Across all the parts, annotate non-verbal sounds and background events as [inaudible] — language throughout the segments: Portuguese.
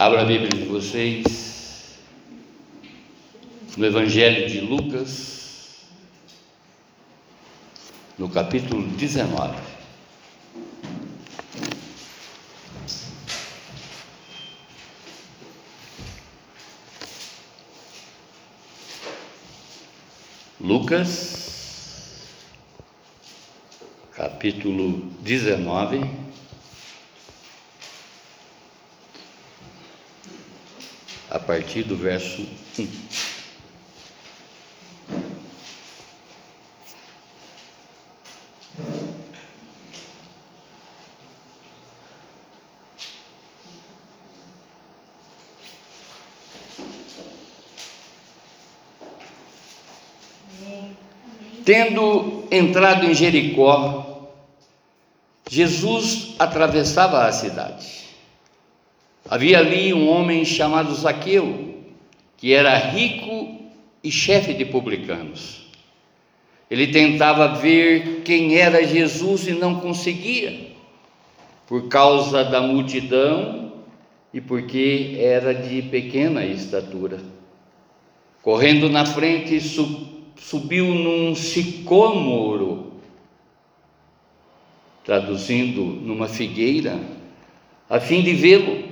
Abra a Bíblia de vocês no Evangelho de Lucas, no capítulo 19. Lucas, capítulo 19. Partir do verso 1. Tendo entrado em Jericó, Jesus atravessava a cidade. Havia ali um homem chamado Zaqueu, que era rico e chefe de publicanos. Ele tentava ver quem era Jesus e não conseguia, por causa da multidão e porque era de pequena estatura. Correndo na frente, subiu num sicômoro, traduzindo numa figueira, a fim de vê-lo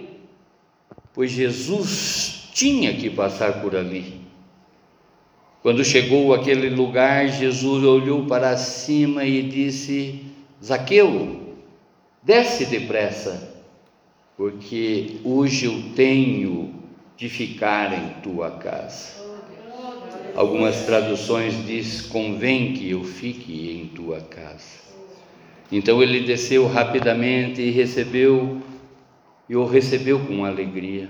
pois Jesus tinha que passar por ali. Quando chegou àquele lugar, Jesus olhou para cima e disse: Zaqueu, desce depressa, porque hoje eu tenho de ficar em tua casa. Algumas traduções diz: convém que eu fique em tua casa. Então ele desceu rapidamente e recebeu e o recebeu com alegria.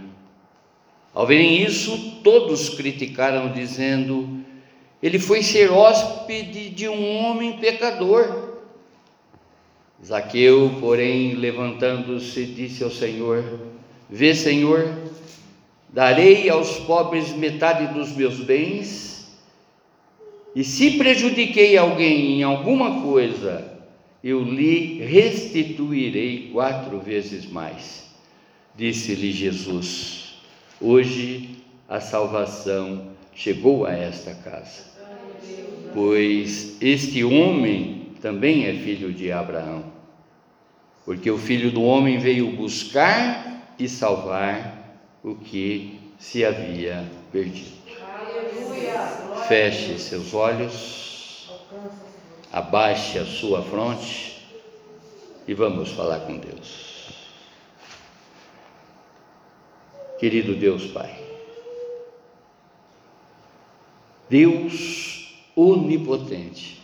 Ao verem isso, todos criticaram, dizendo: Ele foi ser hóspede de um homem pecador. Zaqueu, porém, levantando-se, disse ao Senhor: Vê, Senhor, darei aos pobres metade dos meus bens, e se prejudiquei alguém em alguma coisa, eu lhe restituirei quatro vezes mais. Disse-lhe Jesus: Hoje a salvação chegou a esta casa, pois este homem também é filho de Abraão, porque o filho do homem veio buscar e salvar o que se havia perdido. Feche seus olhos, abaixe a sua fronte e vamos falar com Deus. Querido Deus Pai, Deus onipotente,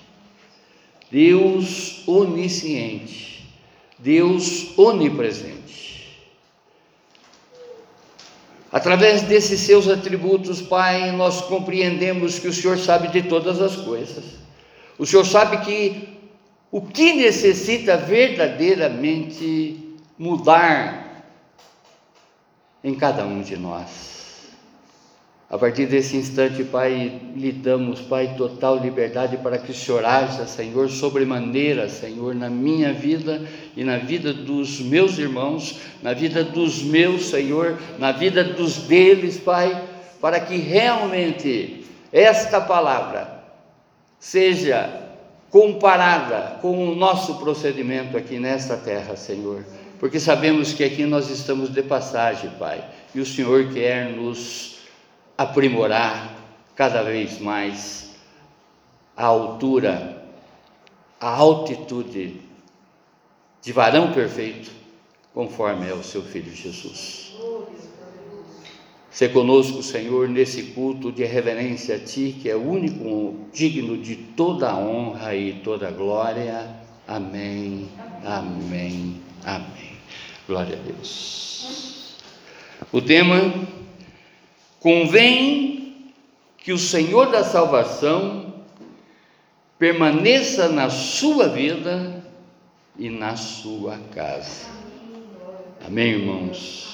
Deus onisciente, Deus onipresente. Através desses seus atributos, Pai, nós compreendemos que o Senhor sabe de todas as coisas. O Senhor sabe que o que necessita verdadeiramente mudar em cada um de nós. A partir desse instante, Pai, lhe damos, Pai, total liberdade para que o Senhor haja, Senhor, sobremaneira, Senhor, na minha vida e na vida dos meus irmãos, na vida dos meus, Senhor, na vida dos deles, Pai, para que realmente esta palavra seja comparada com o nosso procedimento aqui nesta terra, Senhor porque sabemos que aqui nós estamos de passagem, Pai, e o Senhor quer nos aprimorar cada vez mais a altura, a altitude de varão perfeito, conforme é o seu Filho Jesus. Se conosco, Senhor, nesse culto de reverência a Ti, que é único digno de toda a honra e toda a glória. Amém, amém, amém. Glória a Deus. O tema: convém que o Senhor da salvação permaneça na sua vida e na sua casa. Amém, irmãos?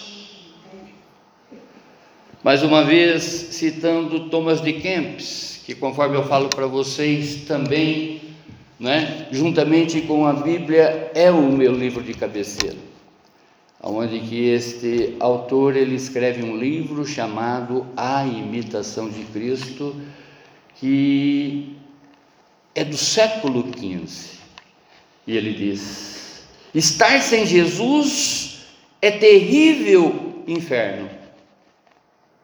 Mais uma vez, citando Thomas de Kempis, que conforme eu falo para vocês, também, né, juntamente com a Bíblia, é o meu livro de cabeceira. Onde que este autor ele escreve um livro chamado A Imitação de Cristo, que é do século XV. E ele diz: estar sem Jesus é terrível inferno.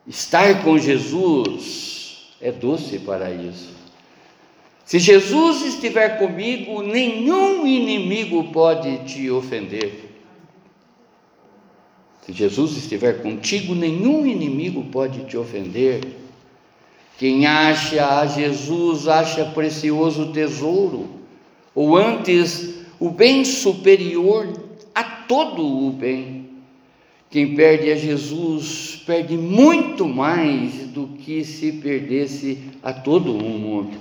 Estar com Jesus é doce paraíso. Se Jesus estiver comigo, nenhum inimigo pode te ofender. Se Jesus estiver contigo, nenhum inimigo pode te ofender. Quem acha a Jesus acha precioso tesouro, ou antes, o bem superior a todo o bem. Quem perde a Jesus perde muito mais do que se perdesse a todo o mundo.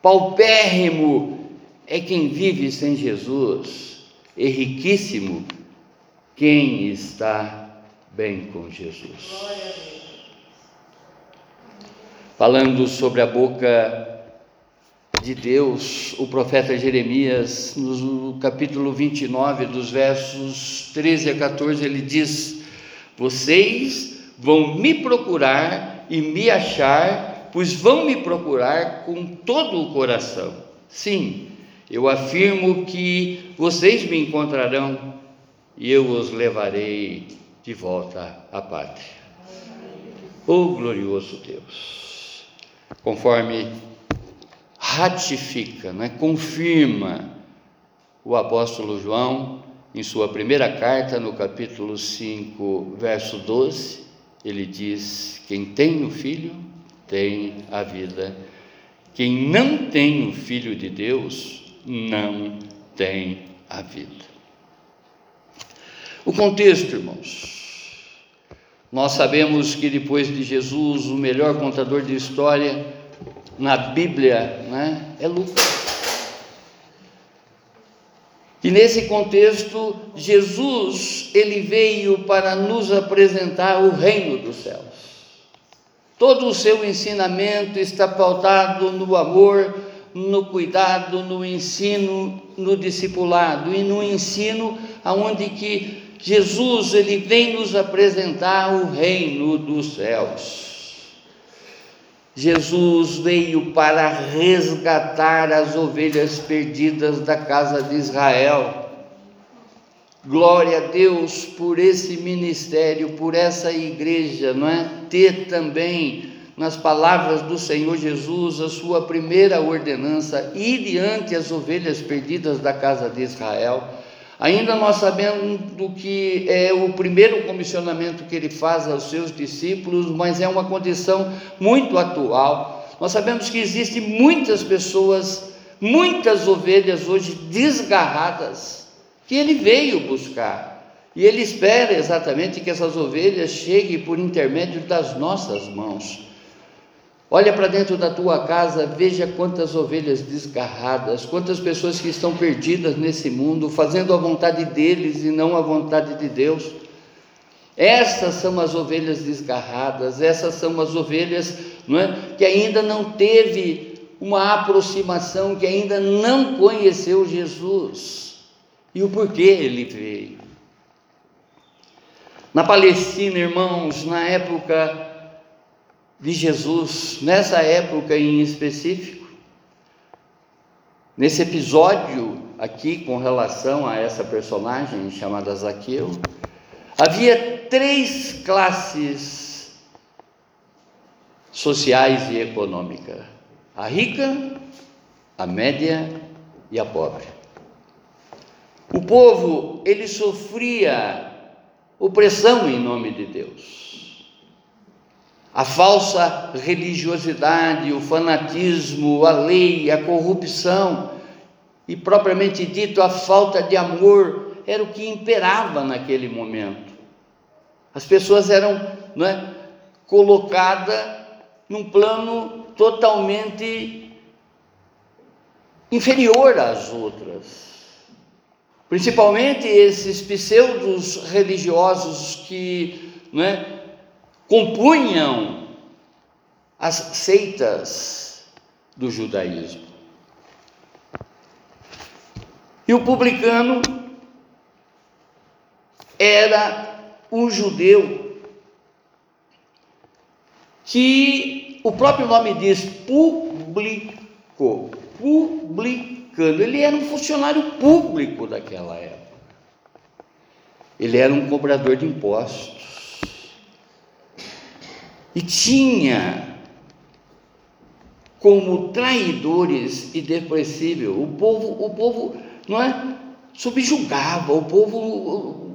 Paupérrimo é quem vive sem Jesus, e riquíssimo quem está bem com Jesus. Falando sobre a boca de Deus, o profeta Jeremias, no capítulo 29, dos versos 13 a 14, ele diz: Vocês vão me procurar e me achar pois vão me procurar com todo o coração. Sim, eu afirmo que vocês me encontrarão e eu os levarei de volta à pátria. Oh glorioso Deus, conforme ratifica, né, confirma o apóstolo João em sua primeira carta, no capítulo 5, verso 12, ele diz: Quem tem o filho tem a vida. Quem não tem o Filho de Deus não tem a vida. O contexto, irmãos. Nós sabemos que depois de Jesus, o melhor contador de história na Bíblia né, é Lucas. E nesse contexto, Jesus, ele veio para nos apresentar o reino dos céus. Todo o seu ensinamento está pautado no amor, no cuidado, no ensino, no discipulado e no ensino aonde que Jesus ele vem nos apresentar o reino dos céus. Jesus veio para resgatar as ovelhas perdidas da casa de Israel. Glória a Deus por esse ministério, por essa igreja, não é? Ter também nas palavras do Senhor Jesus a sua primeira ordenança, ir diante as ovelhas perdidas da casa de Israel. Ainda nós sabemos do que é o primeiro comissionamento que ele faz aos seus discípulos, mas é uma condição muito atual. Nós sabemos que existem muitas pessoas, muitas ovelhas hoje desgarradas, que ele veio buscar. E ele espera exatamente que essas ovelhas cheguem por intermédio das nossas mãos. Olha para dentro da tua casa, veja quantas ovelhas desgarradas, quantas pessoas que estão perdidas nesse mundo, fazendo a vontade deles e não a vontade de Deus. Essas são as ovelhas desgarradas, essas são as ovelhas não é, que ainda não teve uma aproximação, que ainda não conheceu Jesus e o porquê ele veio. Na Palestina, irmãos, na época de Jesus, nessa época em específico, nesse episódio aqui com relação a essa personagem chamada Zaqueu, havia três classes sociais e econômicas: a rica, a média e a pobre. O povo, ele sofria opressão em nome de Deus. A falsa religiosidade, o fanatismo, a lei, a corrupção e propriamente dito a falta de amor era o que imperava naquele momento. As pessoas eram não é, colocadas num plano totalmente inferior às outras. Principalmente esses pseudos religiosos que né, compunham as seitas do judaísmo. E o publicano, era um judeu que o próprio nome diz publicou, publicano. Ele era um funcionário público daquela época. Ele era um cobrador de impostos. E tinha como traidores e depressível. O povo, o povo não é, subjugava, o povo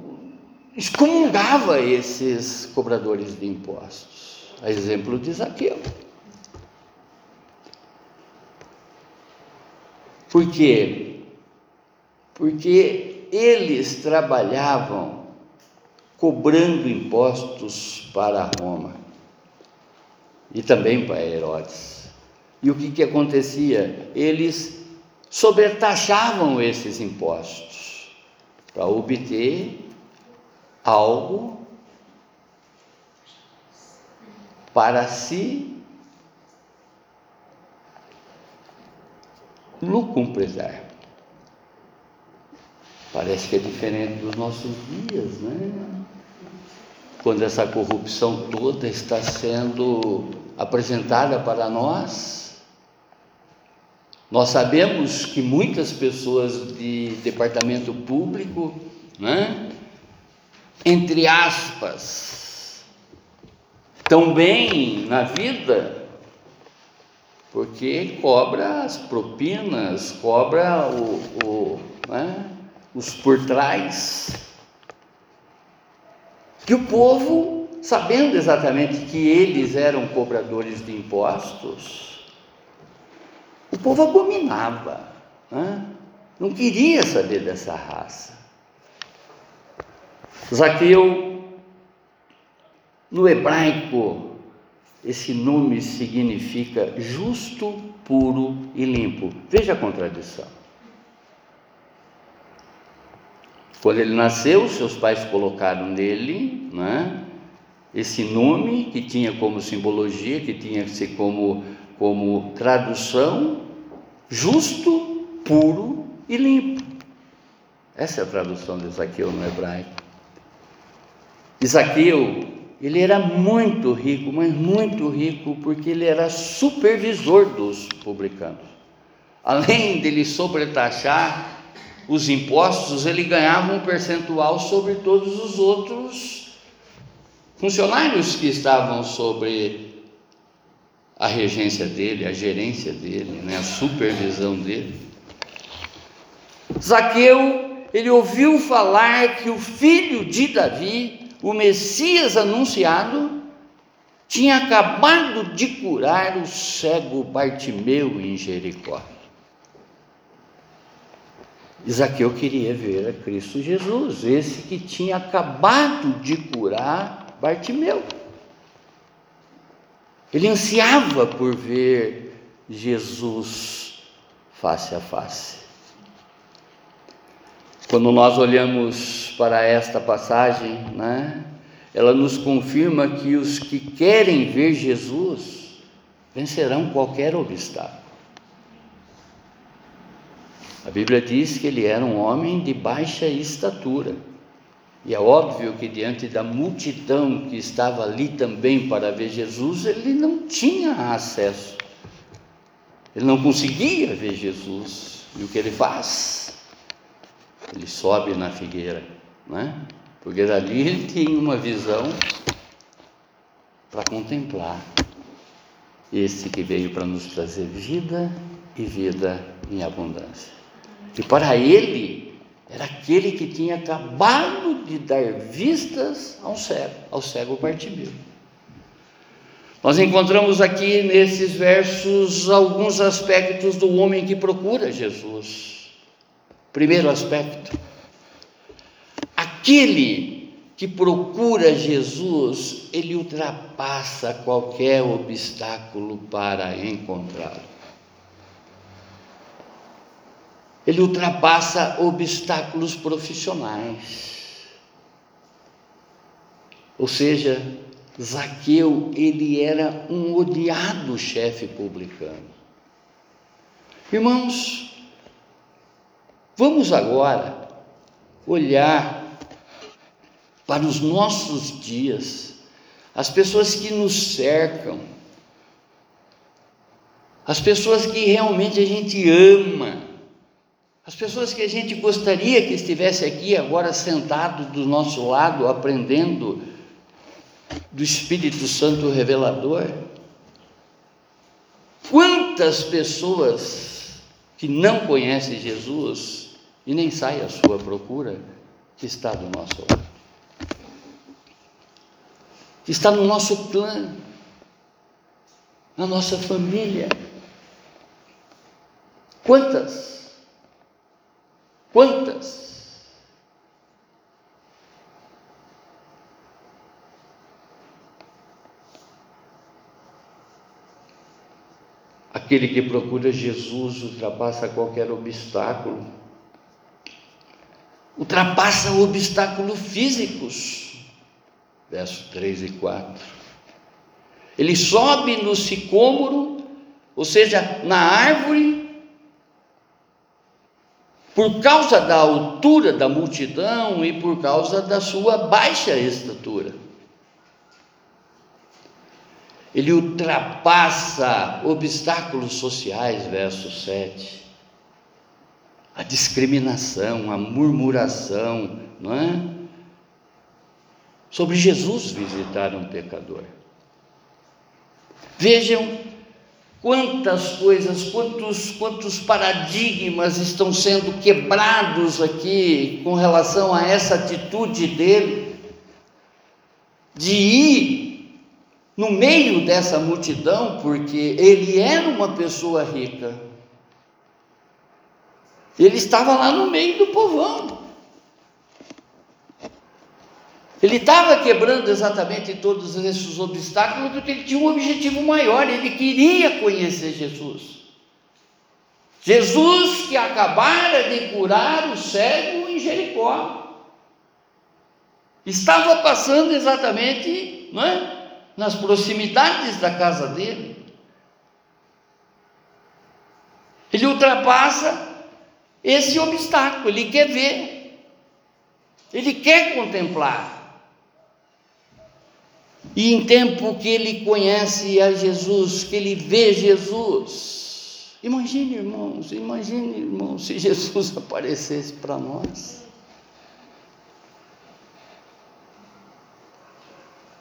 excomungava esses cobradores de impostos. A exemplo de Zaqueu. Por quê? Porque eles trabalhavam cobrando impostos para Roma e também para Herodes. E o que, que acontecia? Eles sobretaxavam esses impostos para obter algo para si lucumpresar. Parece que é diferente dos nossos dias, né? Quando essa corrupção toda está sendo apresentada para nós, nós sabemos que muitas pessoas de departamento público, né, entre aspas, estão bem na vida, porque cobra as propinas, cobra o, o né, os por trás. Que o povo, sabendo exatamente que eles eram cobradores de impostos, o povo abominava, né? não queria saber dessa raça. Zaqueu, no hebraico, esse nome significa justo, puro e limpo. Veja a contradição. Quando ele nasceu, seus pais colocaram nele né, esse nome que tinha como simbologia, que tinha que ser como como tradução justo, puro e limpo. Essa é a tradução de Isaqueu no hebraico. Isaqueu, ele era muito rico, mas muito rico, porque ele era supervisor dos publicanos. Além dele sobretaxar os impostos, ele ganhava um percentual sobre todos os outros funcionários que estavam sobre a regência dele, a gerência dele, né, a supervisão dele. Zaqueu, ele ouviu falar que o filho de Davi, o Messias anunciado, tinha acabado de curar o cego Bartimeu em Jericó. Zaqueu queria ver a Cristo Jesus, esse que tinha acabado de curar Bartimeu. Ele ansiava por ver Jesus face a face. Quando nós olhamos para esta passagem, né, ela nos confirma que os que querem ver Jesus vencerão qualquer obstáculo. A Bíblia diz que ele era um homem de baixa estatura. E é óbvio que diante da multidão que estava ali também para ver Jesus, ele não tinha acesso. Ele não conseguia ver Jesus. E o que ele faz? Ele sobe na figueira, né? Porque dali ele tem uma visão para contemplar esse que veio para nos trazer vida e vida em abundância. E para ele era aquele que tinha acabado de dar vistas ao cego, ao cego Bartimeu. Nós encontramos aqui nesses versos alguns aspectos do homem que procura Jesus. Primeiro aspecto, aquele que procura Jesus, ele ultrapassa qualquer obstáculo para encontrá-lo. Ele ultrapassa obstáculos profissionais. Ou seja, Zaqueu, ele era um odiado chefe publicano. Irmãos, vamos agora olhar para os nossos dias, as pessoas que nos cercam, as pessoas que realmente a gente ama, as pessoas que a gente gostaria que estivesse aqui agora sentado do nosso lado, aprendendo do Espírito Santo revelador. Quantas pessoas que não conhecem Jesus e nem saem à sua procura, que está do nosso lado, que está no nosso clã, na nossa família. Quantas? Quantas? Aquele que procura Jesus ultrapassa qualquer obstáculo, ultrapassa obstáculos físicos. Verso 3 e 4. Ele sobe no sicômoro, ou seja, na árvore por causa da altura da multidão e por causa da sua baixa estatura. Ele ultrapassa obstáculos sociais, verso 7. A discriminação, a murmuração, não é? Sobre Jesus visitar um pecador. Vejam Quantas coisas, quantos, quantos paradigmas estão sendo quebrados aqui com relação a essa atitude dele, de ir no meio dessa multidão, porque ele era uma pessoa rica, ele estava lá no meio do povão. Ele estava quebrando exatamente todos esses obstáculos porque ele tinha um objetivo maior, ele queria conhecer Jesus. Jesus que acabara de curar o cego em Jericó. Estava passando exatamente não é, nas proximidades da casa dele. Ele ultrapassa esse obstáculo, ele quer ver, ele quer contemplar. E em tempo que ele conhece a Jesus, que ele vê Jesus, imagine, irmãos, imagine, irmãos, se Jesus [laughs] aparecesse para nós.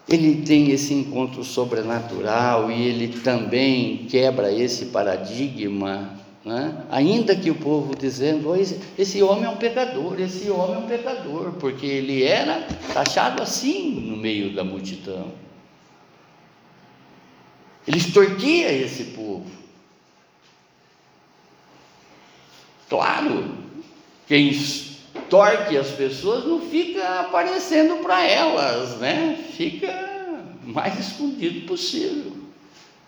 Ele tem esse encontro sobrenatural e ele também quebra esse paradigma, né? ainda que o povo dizendo: oh, esse, esse homem é um pecador, esse homem é um pecador, porque ele era taxado assim no meio da multidão. Ele extorquia esse povo. Claro, quem extorque as pessoas não fica aparecendo para elas, né? Fica mais escondido possível.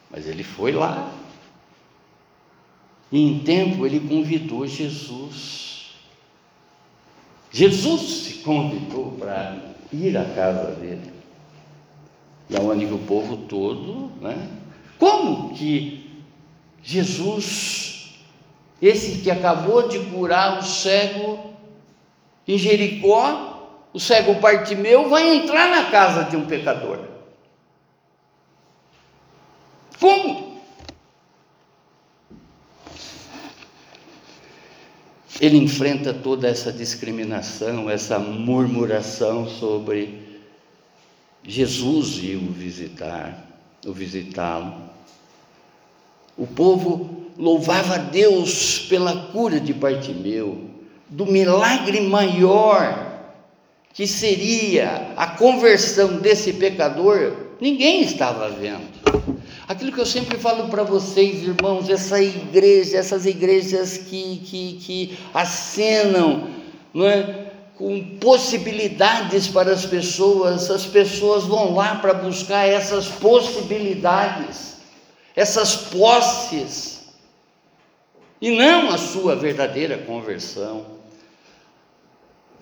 Mas ele foi lá. E em tempo ele convidou Jesus. Jesus se convidou para ir à casa dele. E aonde o povo todo, né? Como que Jesus, esse que acabou de curar o cego em Jericó, o cego Bartimeu, vai entrar na casa de um pecador? Como? Ele enfrenta toda essa discriminação, essa murmuração sobre Jesus e o visitar o visitá-lo. O povo louvava a Deus pela cura de Bartimeu, do milagre maior que seria a conversão desse pecador, ninguém estava vendo. Aquilo que eu sempre falo para vocês, irmãos, essa igreja, essas igrejas que, que, que acenam, não é? Com possibilidades para as pessoas, as pessoas vão lá para buscar essas possibilidades, essas posses, e não a sua verdadeira conversão.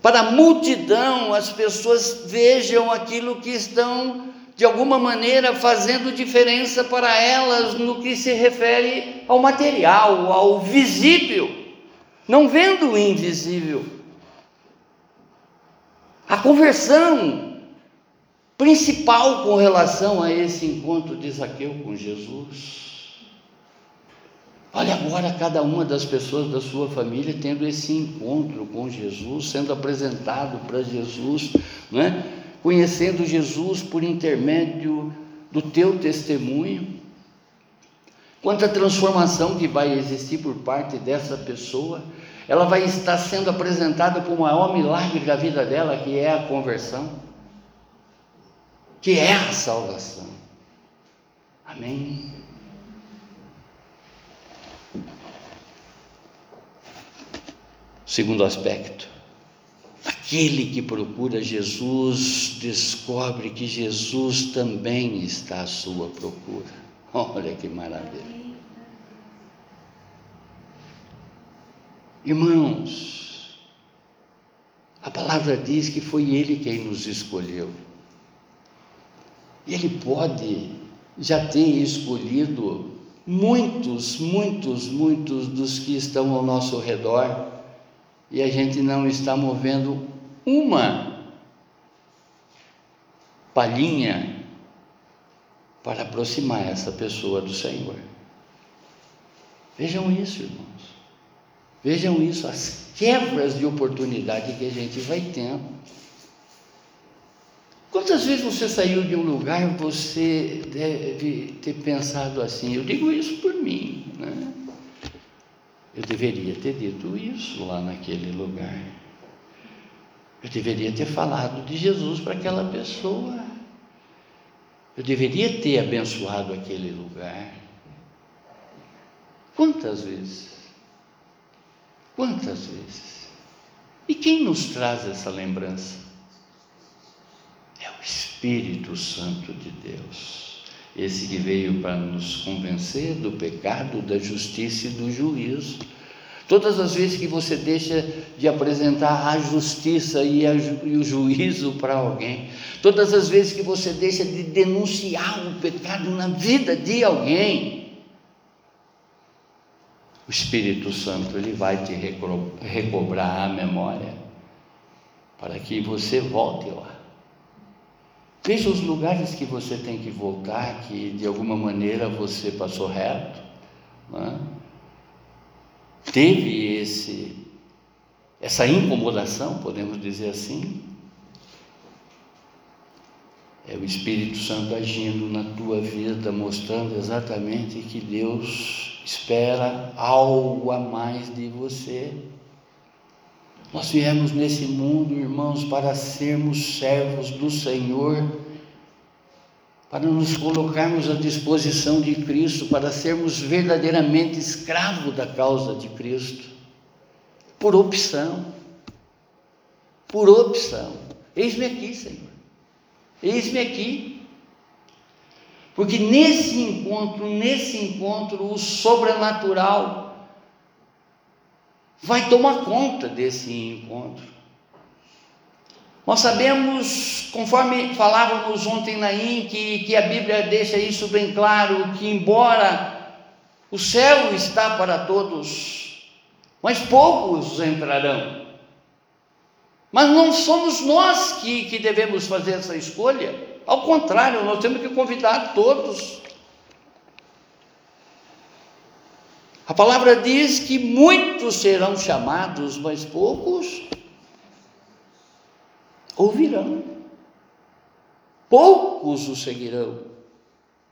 Para a multidão, as pessoas vejam aquilo que estão, de alguma maneira, fazendo diferença para elas no que se refere ao material, ao visível, não vendo o invisível. A conversão principal com relação a esse encontro de Zaqueu com Jesus. Olha agora cada uma das pessoas da sua família tendo esse encontro com Jesus, sendo apresentado para Jesus, não é? conhecendo Jesus por intermédio do teu testemunho. Quanta transformação que vai existir por parte dessa pessoa, ela vai estar sendo apresentada como o maior milagre da vida dela, que é a conversão, que é a salvação. Amém. Segundo aspecto, aquele que procura Jesus descobre que Jesus também está à sua procura. Olha que maravilha. Irmãos, a palavra diz que foi Ele quem nos escolheu. Ele pode já ter escolhido muitos, muitos, muitos dos que estão ao nosso redor e a gente não está movendo uma palhinha para aproximar essa pessoa do Senhor. Vejam isso, irmãos. Vejam isso, as quebras de oportunidade que a gente vai tendo. Quantas vezes você saiu de um lugar você deve ter pensado assim? Eu digo isso por mim, né? Eu deveria ter dito isso lá naquele lugar. Eu deveria ter falado de Jesus para aquela pessoa. Eu deveria ter abençoado aquele lugar. Quantas vezes? Quantas vezes? E quem nos traz essa lembrança? É o Espírito Santo de Deus. Esse que veio para nos convencer do pecado, da justiça e do juízo. Todas as vezes que você deixa de apresentar a justiça e, a, e, o juízo para alguém, todas as vezes que você deixa de denunciar o pecado na vida de alguém, o Espírito Santo ele vai te recobrar a memória para que você volte lá. Veja os lugares que você tem que voltar, que de alguma maneira você passou reto. É? Teve esse, essa incomodação, podemos dizer assim. É o Espírito Santo agindo na tua vida, mostrando exatamente que Deus espera algo a mais de você. Nós viemos nesse mundo, irmãos, para sermos servos do Senhor, para nos colocarmos à disposição de Cristo, para sermos verdadeiramente escravos da causa de Cristo, por opção. Por opção. Eis-me aqui, Senhor. Eis-me aqui. Porque nesse encontro, nesse encontro, o sobrenatural vai tomar conta desse encontro. Nós sabemos, conforme falávamos ontem na IN, que, que a Bíblia deixa isso bem claro, que embora o céu está para todos, mas poucos entrarão. Mas não somos nós que, que devemos fazer essa escolha, ao contrário, nós temos que convidar todos A palavra diz que muitos serão chamados, mas poucos ouvirão. Poucos o seguirão.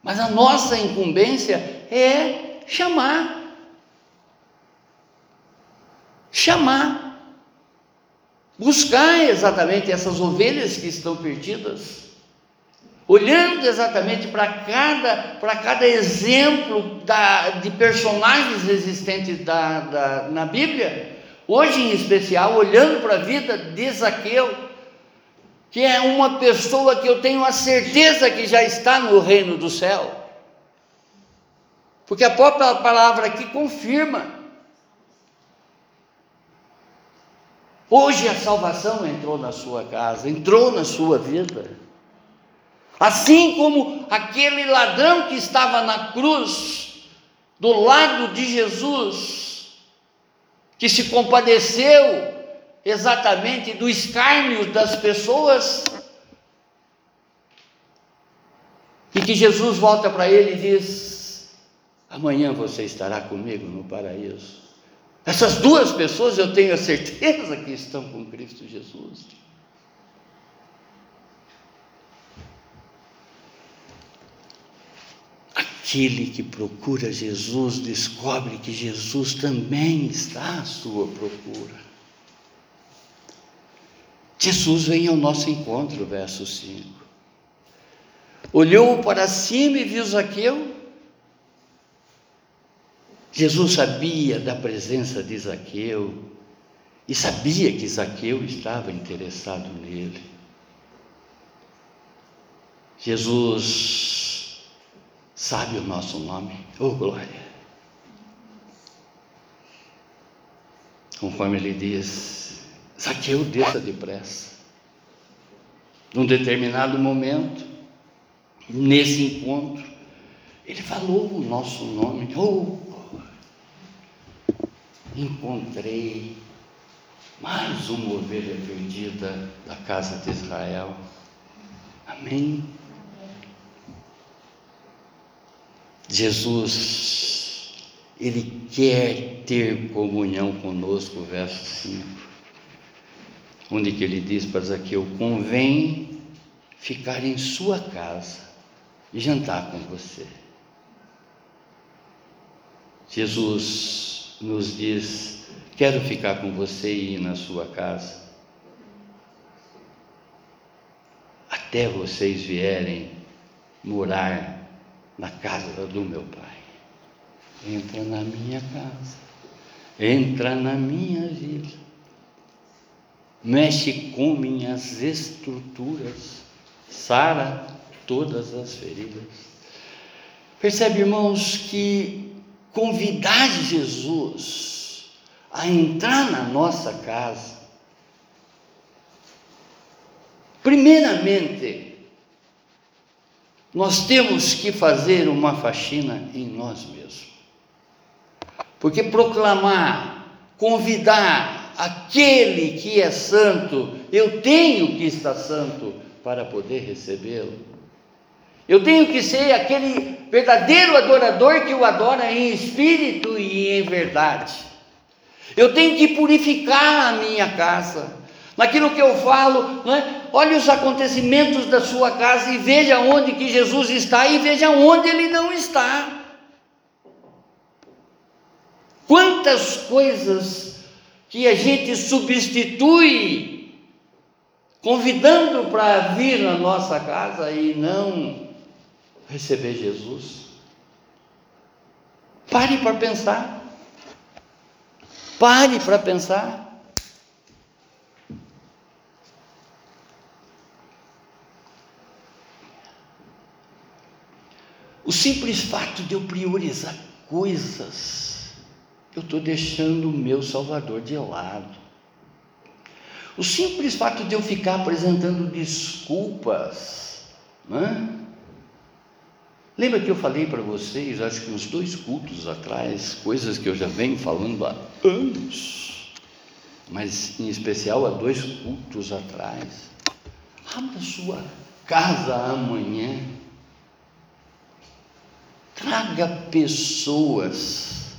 Mas a nossa incumbência é chamar. Chamar. Buscar exatamente essas ovelhas que estão perdidas olhando exatamente para cada, para cada exemplo da, de personagens existentes da, da, na Bíblia, hoje em especial, olhando para a vida de Zaqueu, que é uma pessoa que eu tenho a certeza que já está no reino do céu, porque a própria palavra aqui confirma. Hoje a salvação entrou na sua casa, entrou na sua vida. Assim como aquele ladrão que estava na cruz, do lado de Jesus, que se compadeceu exatamente do escárnio das pessoas. E que Jesus volta para ele e diz: Amanhã você estará comigo no paraíso. Essas duas pessoas eu tenho a certeza que estão com Cristo Jesus. Aquele que procura Jesus descobre que Jesus também está à sua procura. Jesus vem ao nosso encontro, verso 5. Olhou para cima e viu Zaqueu. Jesus sabia da presença de Zaqueu e sabia que Zaqueu estava interessado nele. Jesus sabe o nosso nome. Oh, glória! Conforme ele diz, Zaqueu desça depressa. Num determinado momento, nesse encontro, ele falou o nosso nome. Oh, encontrei mais uma ovelha perdida da casa de Israel. Amém. Jesus, Ele quer ter comunhão conosco, verso 5, onde que ele diz para Zaqueu, convém ficar em sua casa e jantar com você. Jesus nos diz, quero ficar com você e ir na sua casa, até vocês vierem morar na casa do meu pai. Entra na minha casa, entra na minha vida, mexe com minhas estruturas, sara todas as feridas. Percebe, irmãos, que convidar Jesus a entrar na nossa casa, primeiramente, nós temos que fazer uma faxina em nós mesmos. Porque proclamar, convidar aquele que é santo, eu tenho que estar santo para poder recebê-lo. Eu tenho que ser aquele verdadeiro adorador que o adora em espírito e em verdade. Eu tenho que purificar a minha casa naquilo que eu falo, não é? olhe os acontecimentos da sua casa e veja onde que Jesus está e veja onde ele não está. Quantas coisas que a gente substitui, convidando para vir na nossa casa e não receber Jesus. Pare para pensar. Pare para pensar. O simples fato de eu priorizar coisas, eu estou deixando o meu Salvador de lado. O simples fato de eu ficar apresentando desculpas, né? Lembra que eu falei para vocês, acho que uns dois cultos atrás, coisas que eu já venho falando há anos, mas em especial há dois cultos atrás. Abra sua casa amanhã Traga pessoas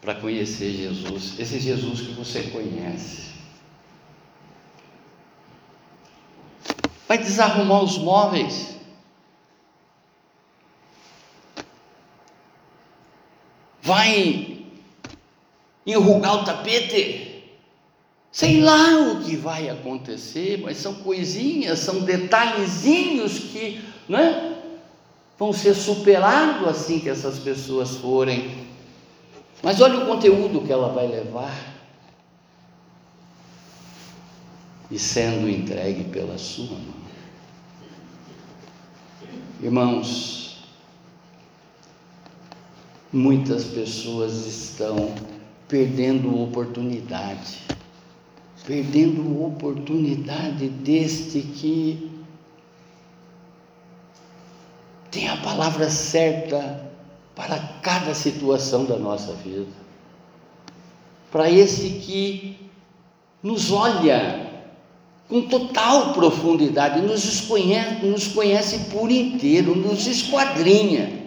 para conhecer Jesus, esse Jesus que você conhece. Vai desarrumar os móveis. Vai enrugar o tapete. Sei lá o que vai acontecer, mas são coisinhas, são detalhezinhos que, né? Vão ser superados assim que essas pessoas forem. Mas olha o conteúdo que ela vai levar. E sendo entregue pela sua mão. Irmãos, muitas pessoas estão perdendo oportunidade, perdendo oportunidade deste que tem a palavra certa para cada situação da nossa vida. Para esse que nos olha com total profundidade, nos conhece, nos conhece por inteiro, nos esquadrinha.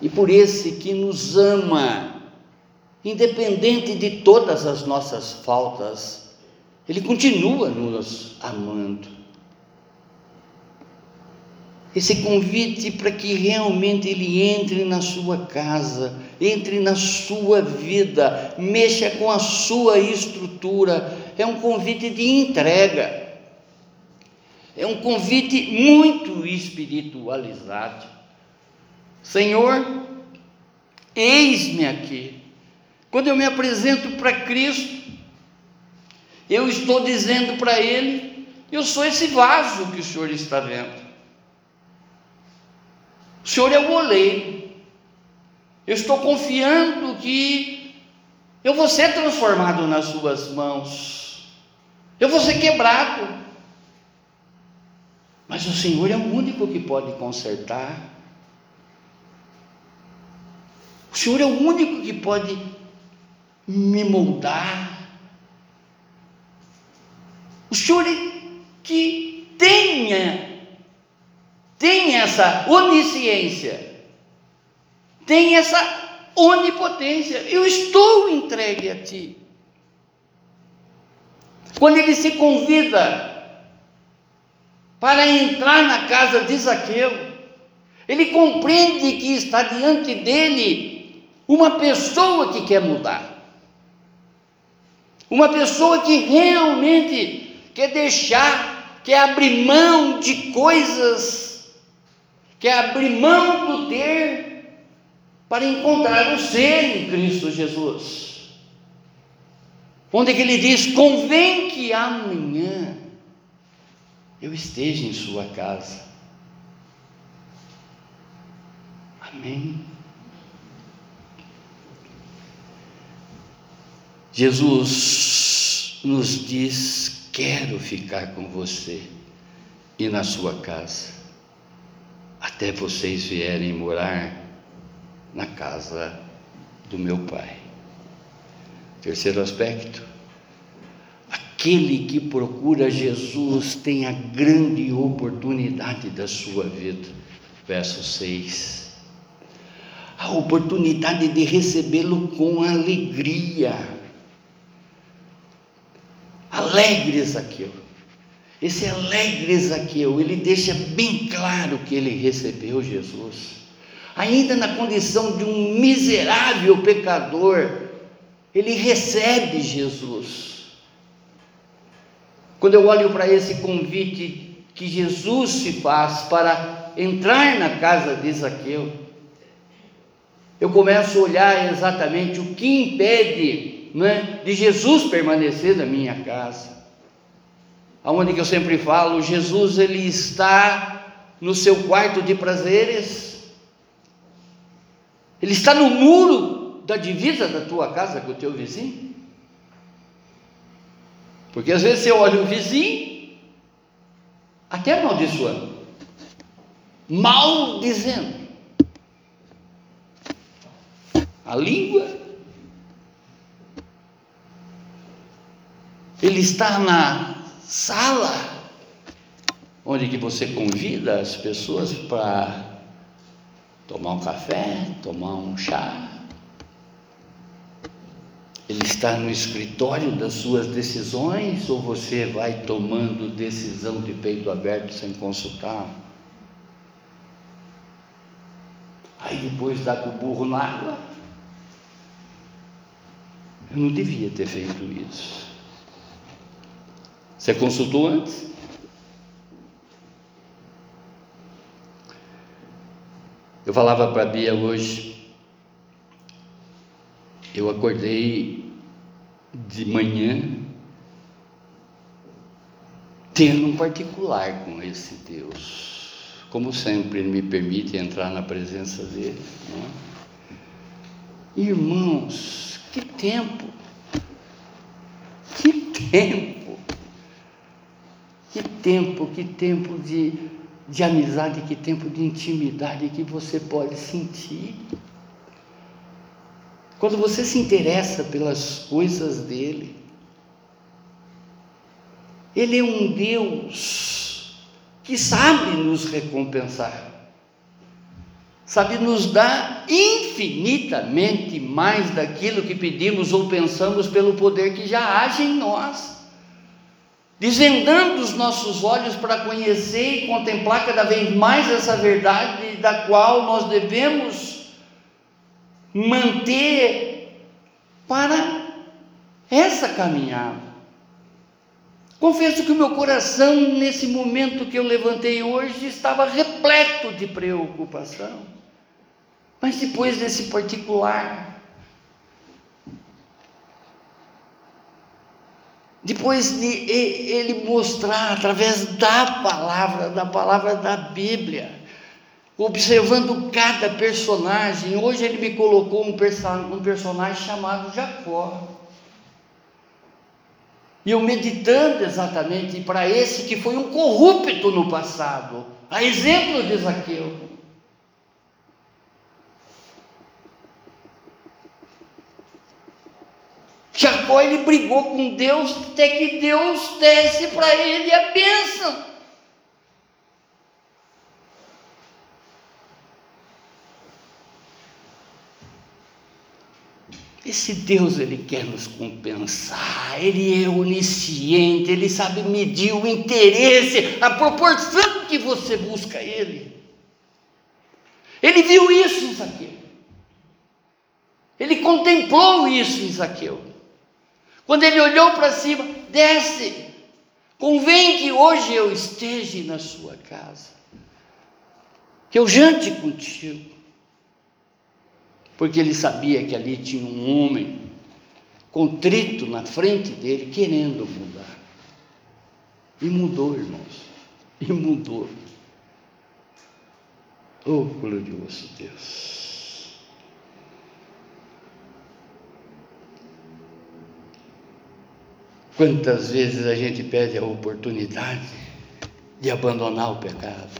E por esse que nos ama, independente de todas as nossas faltas, Ele continua nos amando esse convite para que realmente ele entre na sua casa, entre na sua vida, mexa com a sua estrutura. É um convite de entrega. É um convite muito espiritualizado. Senhor, eis-me aqui. Quando eu me apresento para Cristo, eu estou dizendo para Ele: eu sou esse vaso que o Senhor está vendo. O Senhor é o oleiro. Eu estou confiando que eu vou ser transformado nas suas mãos. Eu vou ser quebrado. Mas o Senhor é o único que pode consertar. O Senhor é o único que pode me moldar. O Senhor é que tenha tem essa onisciência, tem essa onipotência. Eu estou entregue a Ti. Quando ele se convida para entrar na casa de Zaqueu, ele compreende que está diante dele uma pessoa que quer mudar, uma pessoa que realmente quer deixar, quer abrir mão de coisas que é abrir mão do ter para encontrar o ser em Cristo Jesus. Onde é que ele diz: convém que amanhã eu esteja em sua casa. Amém. Jesus nos diz: quero ficar com você e na sua casa até vocês vierem morar na casa do meu Pai. Terceiro aspecto, aquele que procura Jesus tem a grande oportunidade da sua vida. Verso 6. A oportunidade de recebê-lo com alegria. Alegres aquilo. Esse alegre Zaqueu, ele deixa bem claro que ele recebeu Jesus. Ainda na condição de um miserável pecador, ele recebe Jesus. Quando eu olho para esse convite que Jesus se faz para entrar na casa de Zaqueu, eu começo a olhar exatamente o que impede né, de Jesus permanecer na minha casa aonde que eu sempre falo, Jesus ele está no seu quarto de prazeres. Ele está no muro da divisa da tua casa com o teu vizinho. Porque às vezes você olha o vizinho, até amaldiçoando, mal dizendo. A língua, ele está na sala onde que você convida as pessoas para tomar um café, tomar um chá. Ele está no escritório das suas decisões ou você vai tomando decisão de peito aberto sem consultar? Aí depois dá com o burro na água. Eu não devia ter feito isso. Você consultou antes? Eu falava para a Bia hoje, eu acordei de manhã tendo um particular com esse Deus. Como sempre, Ele me permite entrar na presença dele. É? Irmãos, que tempo! Que tempo! Que tempo, que tempo de, de amizade, que tempo de intimidade que você pode sentir. quando você se interessa pelas coisas dele, ele é um Deus que sabe nos recompensar, sabe nos dar infinitamente mais daquilo que pedimos ou pensamos pelo poder que já age em nós desvendando os nossos olhos para conhecer e contemplar cada vez mais essa verdade da qual nós devemos manter para essa caminhada. Confesso que o meu coração, nesse momento que eu levantei hoje, estava repleto de preocupação. Mas depois desse particular, Depois de ele mostrar através da palavra, da palavra da Bíblia, observando cada personagem. Hoje ele me colocou um, um personagem chamado Jacó. E eu meditando exatamente para esse que foi um corrupto no passado, a exemplo de Zaqueu. Jacó ele brigou com Deus até que Deus desse para ele a bênção. Esse Deus ele quer nos compensar, ele é onisciente, ele sabe medir o interesse, a proporção que você busca ele. Ele viu isso em Zaqueu. Ele contemplou isso em Zaqueu. Quando ele olhou para cima, desce. Convém que hoje eu esteja na sua casa, que eu jante contigo. Porque ele sabia que ali tinha um homem contrito na frente dele, querendo mudar. E mudou, irmãos. E mudou. Oh, glorioso Deus. Quantas vezes a gente perde a oportunidade de abandonar o pecado,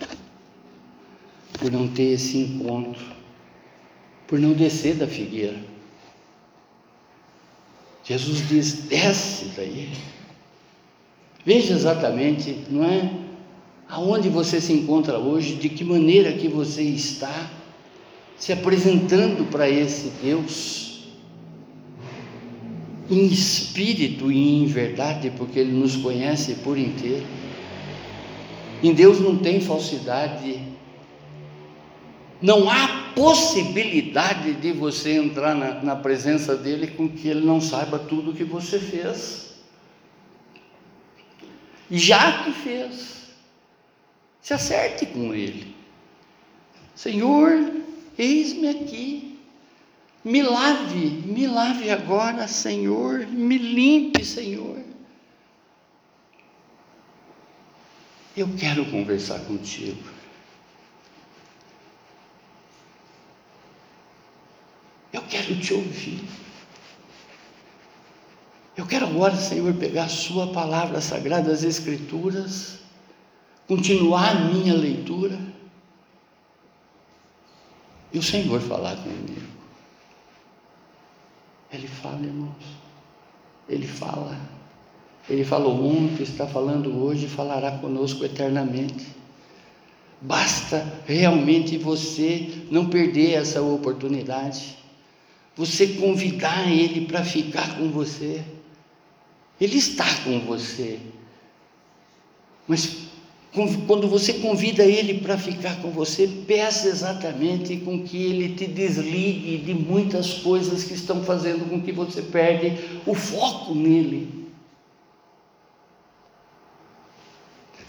por não ter esse encontro, por não descer da figueira. Jesus diz: desce daí. Veja exatamente, não é? Aonde você se encontra hoje, de que maneira que você está se apresentando para esse Deus em espírito e em verdade, porque Ele nos conhece por inteiro. Em Deus não tem falsidade, não há possibilidade de você entrar na, na presença dEle com que Ele não saiba tudo o que você fez. Já que fez, se acerte com Ele. Senhor, eis-me aqui me lave, me lave agora, Senhor, me limpe, Senhor. Eu quero conversar contigo. Eu quero te ouvir. Eu quero agora, Senhor, pegar a Sua palavra sagrada, as Escrituras, continuar a minha leitura e o Senhor falar comigo. Ele fala, irmãos. Ele fala. Ele falou ontem, está falando hoje falará conosco eternamente. Basta realmente você não perder essa oportunidade. Você convidar Ele para ficar com você. Ele está com você. Mas quando você convida Ele para ficar com você, peça exatamente com que Ele te desligue de muitas coisas que estão fazendo com que você perde o foco nele.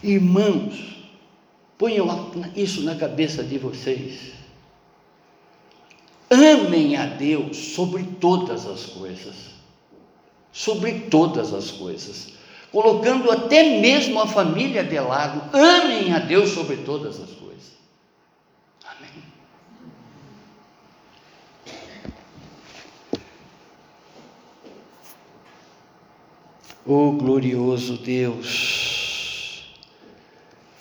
Irmãos, ponham isso na cabeça de vocês. Amem a Deus sobre todas as coisas. Sobre todas as coisas colocando até mesmo a família de lado. Amem a Deus sobre todas as coisas. Amém. Oh glorioso Deus,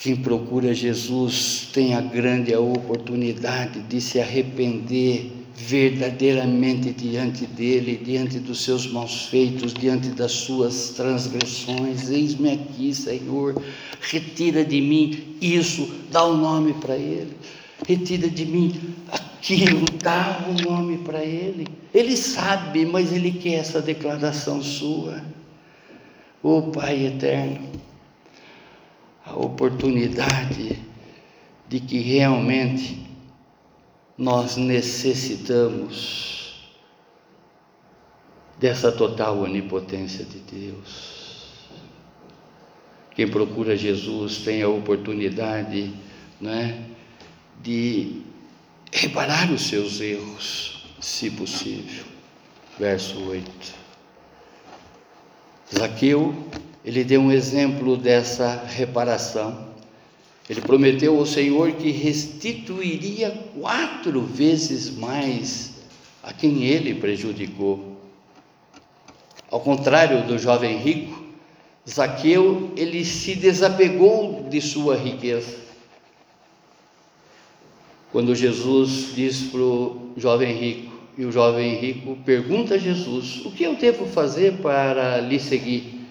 quem procura Jesus tem a grande oportunidade de se arrepender verdadeiramente diante dele, diante dos seus maus feitos, diante das suas transgressões. Eis-me aqui, Senhor, retira de mim isso, dá o um nome para ele. Retira de mim aquilo, dá o um nome para ele. Ele sabe, mas ele quer essa declaração sua. Ô oh, Pai eterno, a oportunidade de que realmente nós necessitamos dessa total onipotência de Deus. Quem procura Jesus tem a oportunidade né, de reparar os seus erros, se possível. Verso 8. Zaqueu, ele deu um exemplo dessa reparação. Ele prometeu ao Senhor que restituiria quatro vezes mais a quem ele prejudicou. Ao contrário do jovem rico, Zaqueu ele se desapegou de sua riqueza. Quando Jesus diz para o jovem rico, e o jovem rico pergunta a Jesus: O que eu devo fazer para lhe seguir?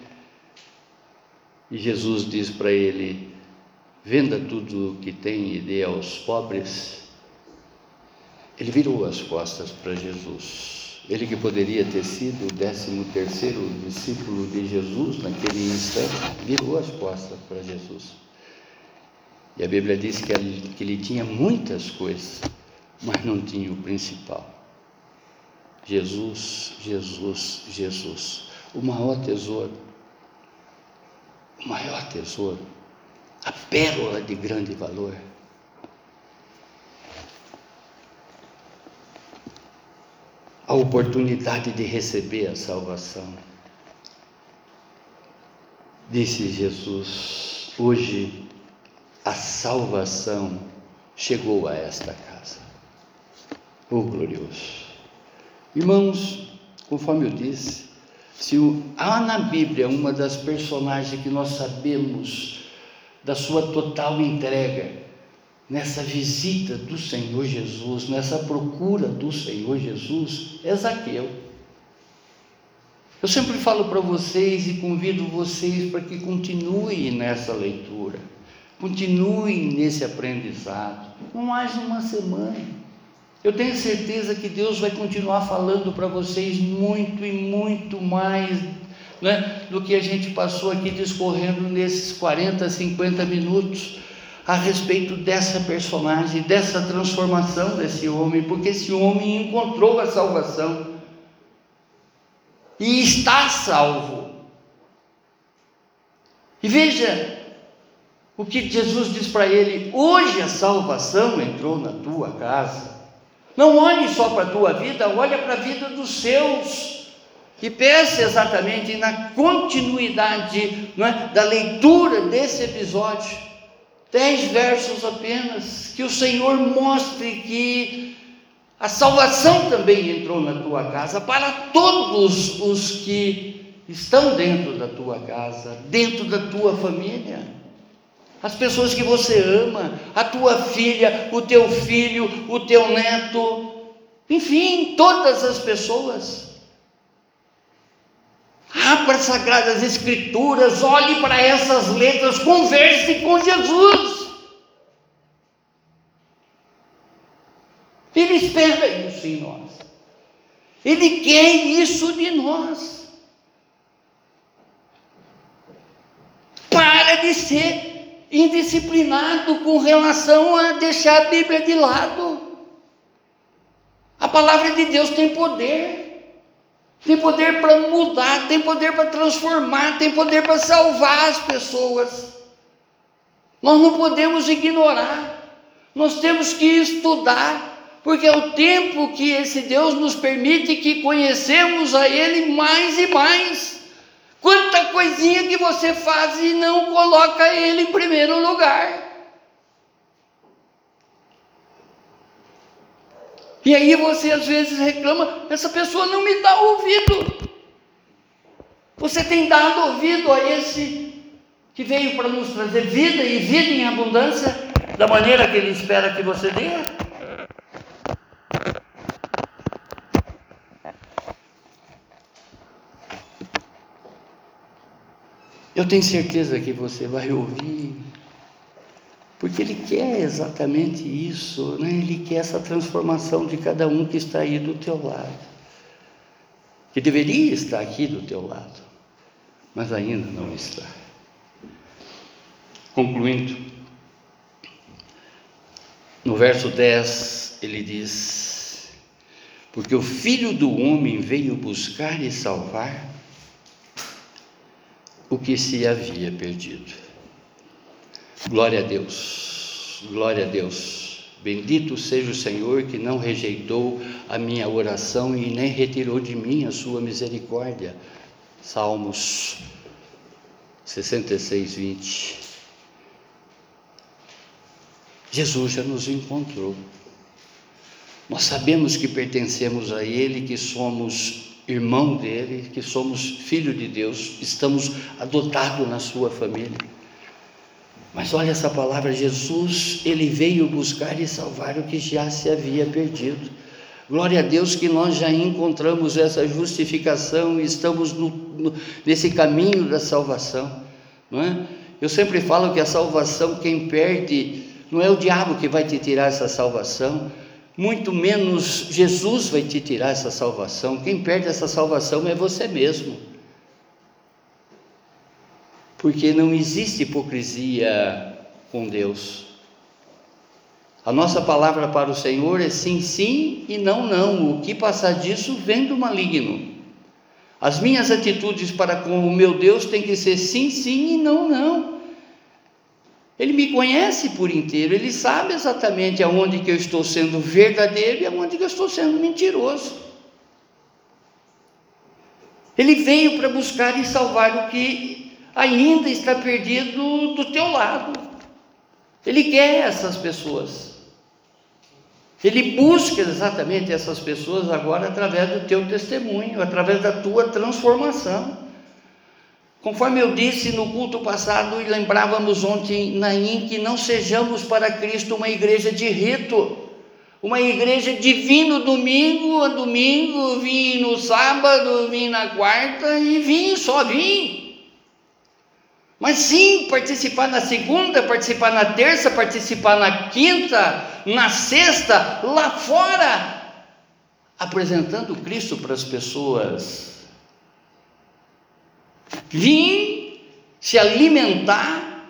E Jesus diz para ele: venda tudo o que tem e dê aos pobres, ele virou as costas para Jesus. Ele que poderia ter sido o décimo terceiro discípulo de Jesus naquele instante, virou as costas para Jesus. E a Bíblia diz que ele, que ele tinha muitas coisas, mas não tinha o principal. Jesus, Jesus, Jesus. O maior tesouro. O maior tesouro a pérola de grande valor. A oportunidade de receber a salvação. Disse Jesus: hoje a salvação chegou a esta casa. Oh glorioso. Irmãos, conforme eu disse, se há na Bíblia uma das personagens que nós sabemos da sua total entrega nessa visita do Senhor Jesus, nessa procura do Senhor Jesus, é Zaqueu. Eu sempre falo para vocês e convido vocês para que continuem nessa leitura, continuem nesse aprendizado, não mais uma semana. Eu tenho certeza que Deus vai continuar falando para vocês muito e muito mais né, do que a gente passou aqui discorrendo nesses 40, 50 minutos a respeito dessa personagem, dessa transformação desse homem, porque esse homem encontrou a salvação e está salvo. E veja o que Jesus diz para ele: hoje a salvação entrou na tua casa. Não olhe só para a tua vida, olha para a vida dos seus que peça exatamente na continuidade é, da leitura desse episódio, dez versos apenas, que o Senhor mostre que a salvação também entrou na tua casa para todos os que estão dentro da tua casa, dentro da tua família. As pessoas que você ama, a tua filha, o teu filho, o teu neto, enfim, todas as pessoas. Abra as Sagradas Escrituras, olhe para essas letras, converse com Jesus. Ele espera isso em nós. Ele quer isso de nós. Para de ser indisciplinado com relação a deixar a Bíblia de lado. A palavra de Deus tem poder tem poder para mudar, tem poder para transformar, tem poder para salvar as pessoas. Nós não podemos ignorar, nós temos que estudar, porque é o tempo que esse Deus nos permite que conhecemos a Ele mais e mais. Quanta coisinha que você faz e não coloca Ele em primeiro lugar. E aí você às vezes reclama, essa pessoa não me dá ouvido. Você tem dado ouvido a esse que veio para nos trazer vida e vida em abundância da maneira que ele espera que você dê? Eu tenho certeza que você vai ouvir, porque Ele quer exatamente isso, né? Ele quer essa transformação de cada um que está aí do teu lado, que deveria estar aqui do teu lado, mas ainda não está. Concluindo, no verso 10 ele diz: Porque o filho do homem veio buscar e salvar o que se havia perdido. Glória a Deus, glória a Deus. Bendito seja o Senhor que não rejeitou a minha oração e nem retirou de mim a sua misericórdia. Salmos 66, 20. Jesus já nos encontrou. Nós sabemos que pertencemos a Ele, que somos irmão dele, que somos filho de Deus, estamos adotados na sua família. Mas olha essa palavra, Jesus, ele veio buscar e salvar o que já se havia perdido. Glória a Deus que nós já encontramos essa justificação e estamos no, no, nesse caminho da salvação, não é? Eu sempre falo que a salvação, quem perde, não é o diabo que vai te tirar essa salvação, muito menos Jesus vai te tirar essa salvação. Quem perde essa salvação é você mesmo. Porque não existe hipocrisia com Deus. A nossa palavra para o Senhor é sim, sim e não, não. O que passar disso vem do maligno. As minhas atitudes para com o meu Deus têm que ser sim, sim e não, não. Ele me conhece por inteiro, ele sabe exatamente aonde que eu estou sendo verdadeiro e aonde que eu estou sendo mentiroso. Ele veio para buscar e salvar o que ainda está perdido do teu lado. Ele quer essas pessoas. Ele busca exatamente essas pessoas agora através do teu testemunho, através da tua transformação. Conforme eu disse no culto passado e lembrávamos ontem, Naim, que não sejamos para Cristo uma igreja de rito, uma igreja de vir no domingo a domingo, vir no sábado, vir na quarta e vir, só vir. Mas sim participar na segunda, participar na terça, participar na quinta, na sexta, lá fora, apresentando Cristo para as pessoas vir se alimentar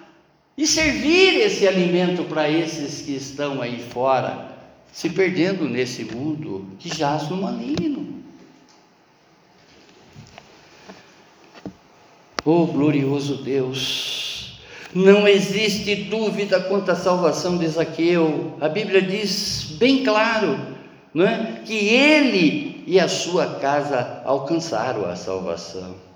e servir esse alimento para esses que estão aí fora, se perdendo nesse mundo que jaz no maligno. Oh glorioso Deus, não existe dúvida quanto à salvação de Zaqueu. A Bíblia diz bem claro, não é? Que ele e a sua casa alcançaram a salvação.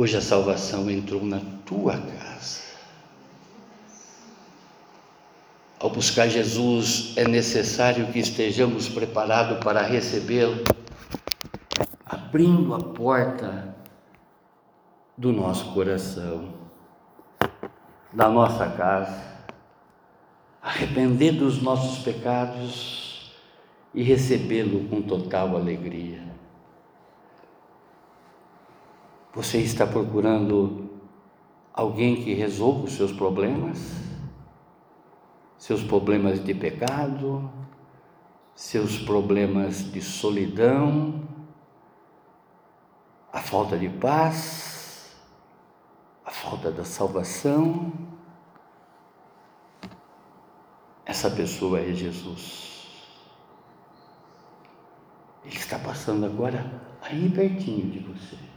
Hoje a salvação entrou na tua casa. Ao buscar Jesus, é necessário que estejamos preparados para recebê-lo, abrindo a porta do nosso coração, da nossa casa, arrepender dos nossos pecados e recebê-lo com total alegria. Você está procurando alguém que resolva os seus problemas? Seus problemas de pecado, seus problemas de solidão, a falta de paz, a falta da salvação. Essa pessoa é Jesus. Ele está passando agora aí pertinho de você.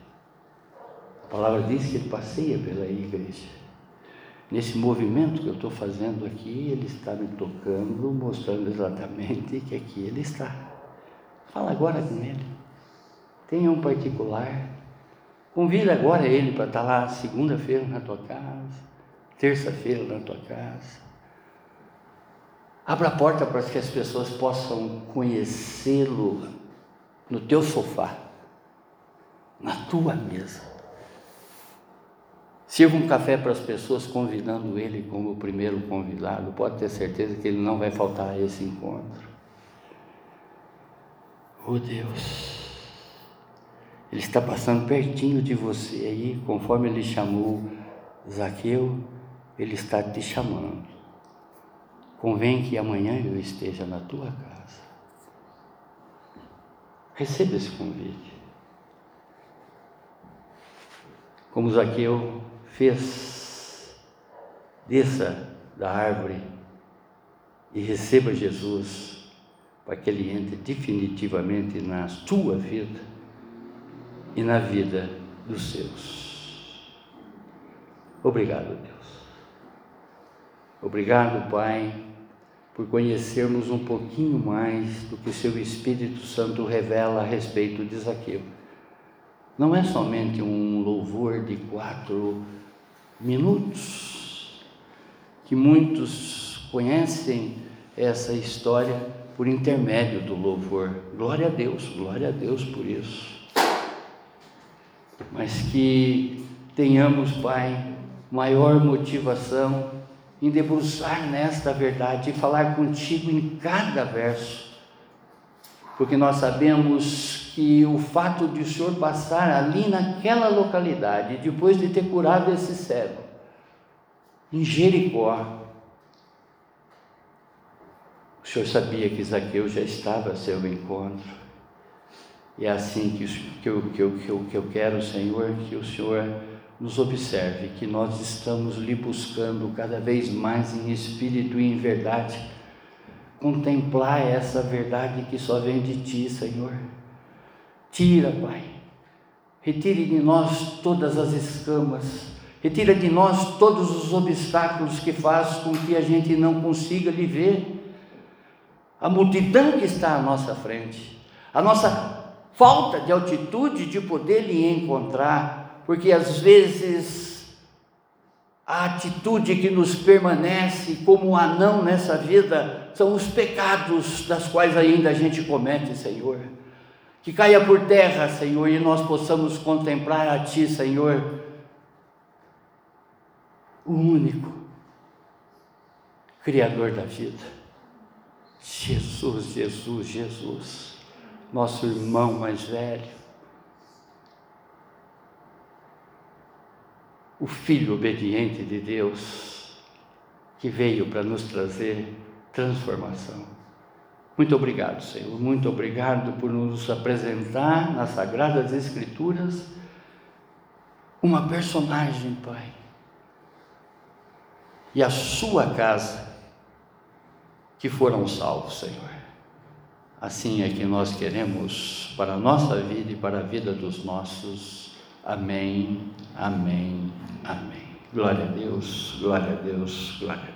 Palavra diz que ele passeia pela igreja. Nesse movimento que eu estou fazendo aqui, ele está me tocando, mostrando exatamente que aqui ele está. Fala agora com ele. Tenha um particular. Convida agora ele para estar lá segunda-feira na tua casa, terça-feira na tua casa. Abra a porta para que as pessoas possam conhecê-lo no teu sofá, na tua mesa. Sirva um café para as pessoas, convidando ele como o primeiro convidado. Pode ter certeza que ele não vai faltar a esse encontro. Oh Deus, Ele está passando pertinho de você aí, conforme ele chamou Zaqueu, ele está te chamando. Convém que amanhã eu esteja na tua casa. Receba esse convite. Como Zaqueu fez, desça da árvore e receba Jesus para que ele entre definitivamente na sua vida e na vida dos seus. Obrigado, Deus. Obrigado, Pai, por conhecermos um pouquinho mais do que o Seu Espírito Santo revela a respeito de Zaqueu. Não é somente um louvor de quatro minutos, que muitos conhecem essa história por intermédio do louvor. Glória a Deus, glória a Deus por isso mas que tenhamos, Pai, maior motivação em debruçar nesta verdade e falar contigo em cada verso, porque nós sabemos que o fato de o Senhor passar ali naquela localidade, depois de ter curado esse cego, em Jericó, o Senhor sabia que Zaqueu já estava a seu encontro. E é assim que, eu, que, eu, que, eu, que eu quero, Senhor, que o Senhor nos observe, que nós estamos lhe buscando cada vez mais em espírito e em verdade, contemplar essa verdade que só vem de Ti, Senhor. Tira, Pai, retire de nós todas as escamas, retira de nós todos os obstáculos que faz com que a gente não consiga lhe ver. A multidão que está à nossa frente, a nossa falta de altitude de poder lhe encontrar, porque às vezes a atitude que nos permanece como anão nessa vida são os pecados das quais ainda a gente comete, Senhor. Que caia por terra, Senhor, e nós possamos contemplar a Ti, Senhor, o único Criador da vida. Jesus, Jesus, Jesus nosso irmão mais velho, o Filho obediente de Deus, que veio para nos trazer transformação. Muito obrigado, Senhor. Muito obrigado por nos apresentar nas Sagradas Escrituras uma personagem, Pai. E a sua casa que foram salvos, Senhor. Assim é que nós queremos para a nossa vida e para a vida dos nossos. Amém, amém, amém. Glória a Deus, glória a Deus, glória a Deus.